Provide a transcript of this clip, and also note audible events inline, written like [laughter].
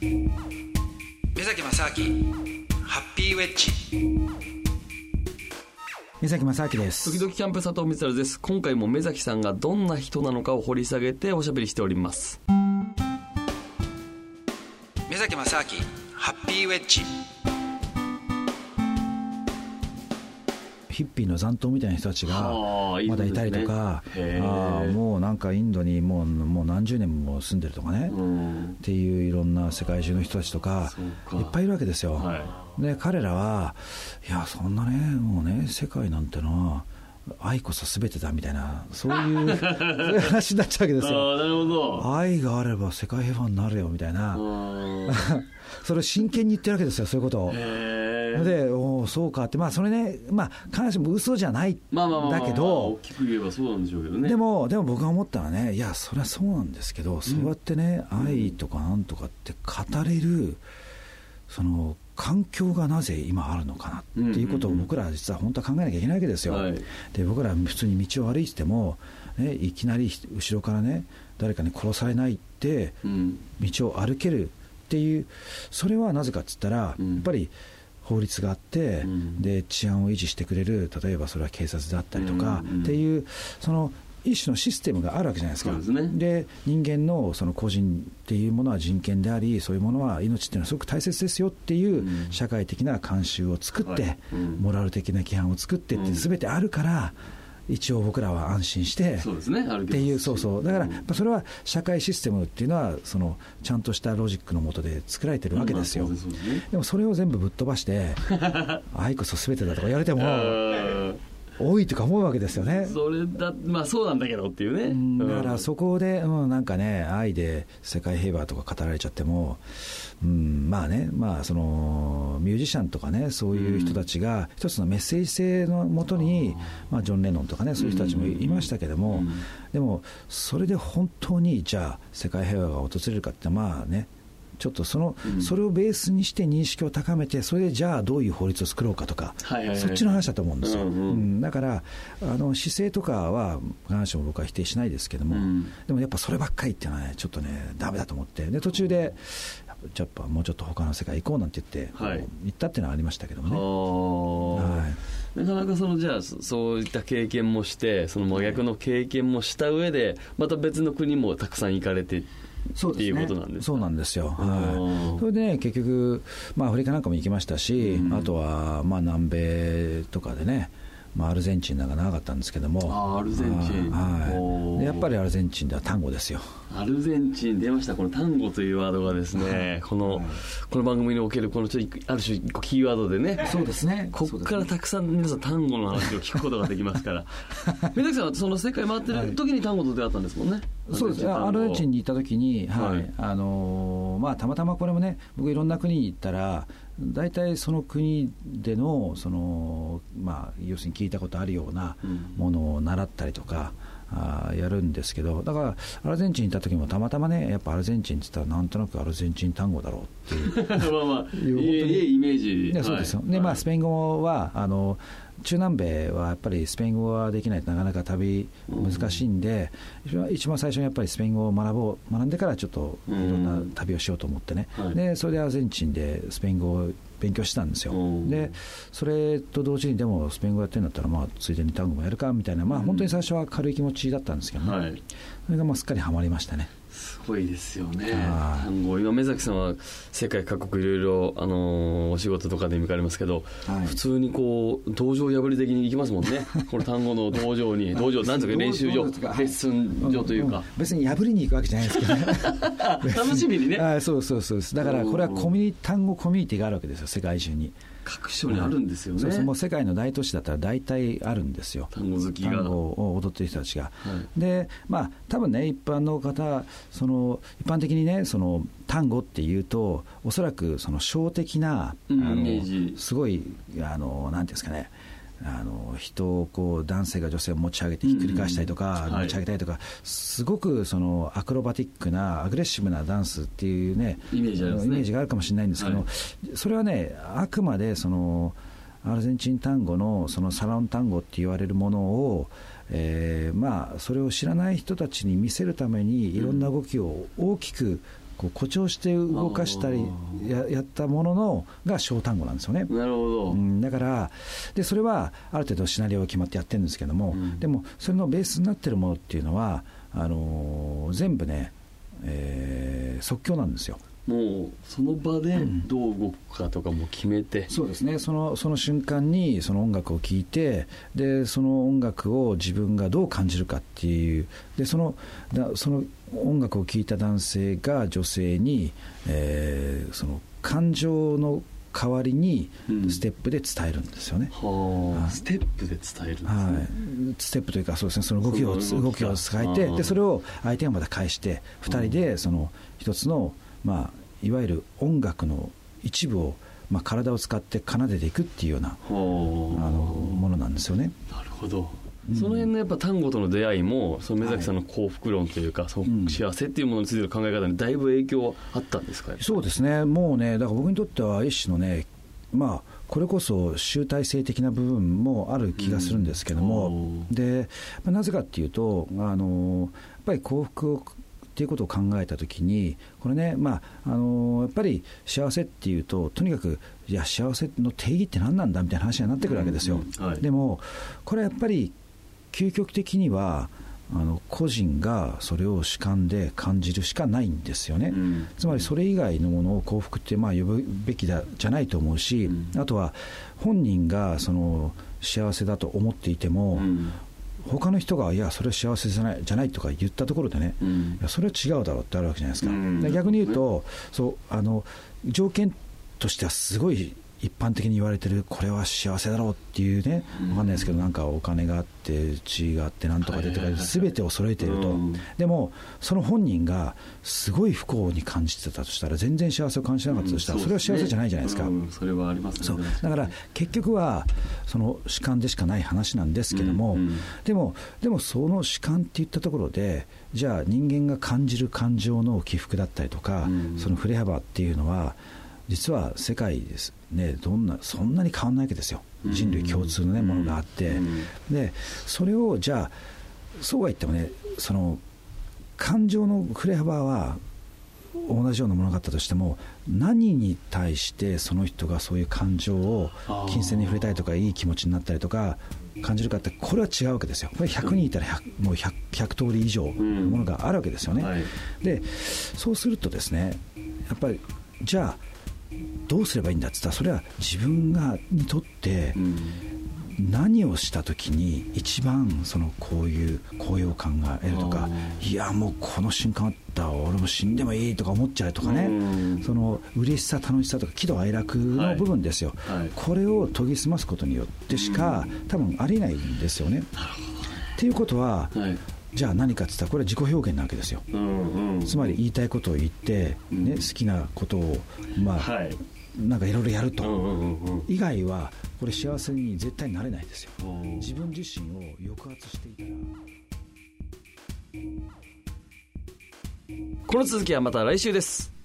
目崎正明ハッピーウェッジ。目崎正明です。時々キャンプ佐藤光晴です。今回も目崎さんがどんな人なのかを掘り下げておしゃべりしております。目崎正明ハッピーウェッジヒッピーの残党みたいな人たちがまだいたりとかへえ。あーもうなんかインドにもうもう何十年も住んでるとかね、うん。っていういろんな世界中の人たちとかいっぱいいるわけですよ、はで彼らはいやそんなねもうね世界なんてのは愛こそ全てだみたいなそういうそういう話になっちゃうわけですあよ。あなるほど。愛があれば世界平和になるよみたいな、うんそれを真剣に言ってるわけですよそういうことを。でそうかってまあそれねまあ必ずしも嘘じゃないだけ大どきく言えばそうなんでしょうけどね。でもでも僕が思ったのはねいやそれはそうなんですけどそうやってね愛とかなんとかって語れるその環境がなぜ今あるのかなっていうことを僕らは実は本当は考えなきゃいけないわけですよ。はい。で僕ら普通に道を歩いてても、ね、いきなり後ろからね誰かに殺されないってうん。道を歩けるっていうそれはなぜかっつったら、うん。やっぱり法律があって、うん。で治安を維持してくれる例えばそれは警察であったりとか、うんうんっていうその一種のシステムがあるわけじゃないですか。ですね。で人間のその個人っていうものは人権でありそういうものは命っていうのはすごく大切ですよっていううん。社会的な慣習を作って、はい。うん。モラル的な規範を作ってってうん。全てあるから、一応僕らは安心してそうですねっていうそうそう。だからそれは社会システムっていうのはそのちゃんとしたロジックのもとで作られてるわけですよ、でもそれを全部ぶっ飛ばして愛こそ全てだとか言われてもうん多いとか思うわけですよね。それだまあそうなんだけどっていうね。うん。だかうんらそこで、うん、なんかね愛で世界平和とか語られちゃっても、うん、まあねまあそのミュージシャンとかねそういう人たちが一つのメッセージ性のもとに、まあ、ジョン・レノンとかねそういう人たちもいましたけども、うん。でもそれで本当にじゃあ世界平和が訪れるかってまあねちょっとその、うん。それをベースにして認識を高めてそれでじゃあどういう法律を作ろうかとか、はいはいはい。そっちの話だと思うんですよ、うんうん。うん。だからあの姿勢とかは必ずしも僕は否定しないですけども、うん。でもやっぱそればっかりっていうのはねちょっとねダメだと思ってで途中でやっぱもうちょっと他の世界行こうなんて言って、はい。行ったっていうのはありましたけどもね。ははい。なかなかそのじゃあそそういった経験もしてその真逆の経験もした上でまた別の国もたくさん行かれてっていうことなんですかそうなんですよ、うんはい、それで、ね、結局、まあ、アフリカなんかも行きましたし、うん。あとは、まあ、南米とかでね、まあ、アルゼンチンなんか長かったんですけども。アルゼンチン。はい、やっぱりアルゼンチンでは単語ですよ。アルゼンチン出ました。この単語というワードがですねこのこの番組におけるこのちょっとある種キーワードでね。そうですね。ここからたくさん皆さん単語の話を聞くことができますから。水崎さんはその世界回ってる時に単語と出会ったんですもんね。そうですね。アルゼンチンに行った時に、はい。はい。あのーまあ、たまたまこれもね僕いろんな国に行ったら大体その国でのその、まあ、要するに聞いたことあるようなうん。ものを習ったりとか、あーやるんですけどだからアルゼンチンに行った時もたまたまねやっぱアルゼンチンって言ったらなんとなくアルゼンチン単語だろうっていう。[laughs] まあまあいいイメージ。いやそうですよ、はい。でまあ、スペイン語はあの中南米はやっぱりスペイン語はできないとなかなか旅難しいんで、一番一番最初にやっぱりスペイン語を学ぼう学んでからちょっといろんな旅をしようと思ってね、はい。でそれでアルゼンチンでスペイン語を勉強してたんですよ、うん。でそれと同時にでもスペイン語やってるんだったら、まあ、ついでに単語もやるかみたいな、まあ、本当に最初は軽い気持ちだったんですけどね、はい。それがまあすっかりはまりましたね。すごいですよね。今目崎さんは世界各国いろいろあのーお仕事とかで見かれますけど、はい。普通にこう道場破り的に行きますもんね。[laughs] この単語の道場に。道場なんですか練習場レッスン場というか、ん別に破りに行くわけじゃないですけどね。[laughs] [laughs] 楽しみにね。あそうそうそうです。だからこれはコミュニ単語コミュニティがあるわけですよ世界中に各所にあるんですよね、そうそうもう世界の大都市だったら大体あるんですよ。単語好きが。単語を踊ってる人たちが、はい。でまあ多分ね一般の方その一般的にねその単語っていうとおそらくその小的な、うんあのすごいあのなんていうんですかねあの人をこう男性が女性を持ち上げてひっくり返したりとか、持ち上げたりとか、すごくそのアクロバティックなアグレッシブなダンスっていうねイメージがあるかもしれないんですけど、はい。それはねあくまでそのアルゼンチン単語のそのサロン単語って言われるものを、えーまあ、それを知らない人たちに見せるためにいろんな動きを大きくこう誇張して動かしたりややったもののが小単語なんですよね。なるほど、うん、だからでそれはある程度シナリオが決まってやってるんですけども、うんでもそれのベースになってるものっていうのはあのー全部ね、えー即興なんですよ。もうその場でどう動くかとかも決めて、そうですね。そのその瞬間にその音楽を聴いてでその音楽を自分がどう感じるかっていう。でそのだその音楽を聴いた男性が女性に、えーその感情の代わりにうん。ステップで伝えるんですよね。はあ。はい。ステップで伝えるんですね、はい、ステップというかそうですね。その動きを動きを伝えてうんでそれを相手がまた返して2人でその一つの、まあ、いわゆる音楽の一部を、まあ、体を使って奏でていくっていうようなあのはものなんですよね。あなるほど。その辺のやっぱ単語との出会いもその目崎さんの幸福論というか、その幸せっていうものについての考え方にだいぶ影響はあったんですか？そうですね。もうねだから僕にとっては一種のねまあこれこそ集大成的な部分もある気がするんですけども、うん。でまあなぜかっていうとあのやっぱり幸福をっていうことを考えたときに、これね、まああのやっぱり幸せっていうと、とにかく、いや、幸せの定義って何なんだみたいな話になってくるわけですよ。うん。はい。でも、これやっぱり、究極的には、あの個人がそれを主観で感じるしかないんですよね。うん。つまりそれ以外のものを幸福ってまあ呼ぶべきだじゃないと思うし、うん。あとは本人がその幸せだと思っていても、うん他の人がいやそれは幸せじゃないじゃないとか言ったところでね、うん。いやそれは違うだろうってあるわけじゃないですか、うん。で逆に言うとそうあの条件としてはすごい一般的に言われてるこれは幸せだろうっていうねうん。わかんないですけどなんかお金があって地位があってなんとかでとか全てを揃えていると、うん。でもその本人がすごい不幸に感じてたとしたら全然幸せを感じなかったとしたらそれは幸せじゃないじゃないですか。うん。それはありますね。だから結局はその主観でしかない話なんですけども、でもでもその主観っていったところでじゃあ人間が感じる感情の起伏だったりとか、うん。その振れ幅っていうのは実は世界ですねどんなそんなに変わんないわけですよ。うん。人類共通の、ねものがあって、うん。でそれをじゃあそうは言ってもねその感情の振れ幅は同じようなものがあったとしても何に対してその人がそういう感情を金銭に触れたりとかいい気持ちになったりとか感じるかってこれは違うわけですよ。これ100人いたら 100, もう 100, 100通り以上のものがあるわけですよね、はい。でそうするとですねやっぱりじゃあどうすればいいんだって言ったらそれは自分がにとってうん何をした時に一番そのこういう高揚感が得るとかあいやもうこの瞬間あったら俺も死んでもいいとか思っちゃうとかね。うん。その嬉しさ楽しさとか喜怒哀楽の部分ですよ、はい。はい。これを研ぎ澄ますことによってしか多分ありえないんですよね。っていうことははいじゃあ何かって言ったらこれは自己表現なわけですよ。うんうん。つまり言いたいことを言って、うん。ね、好きなことをまあ、はい。なんかいろいろやると、うんうんうんうん。以外はこれ幸せに絶対なれないですよ。うん。自分自身を抑圧していたら。この続きはまた来週です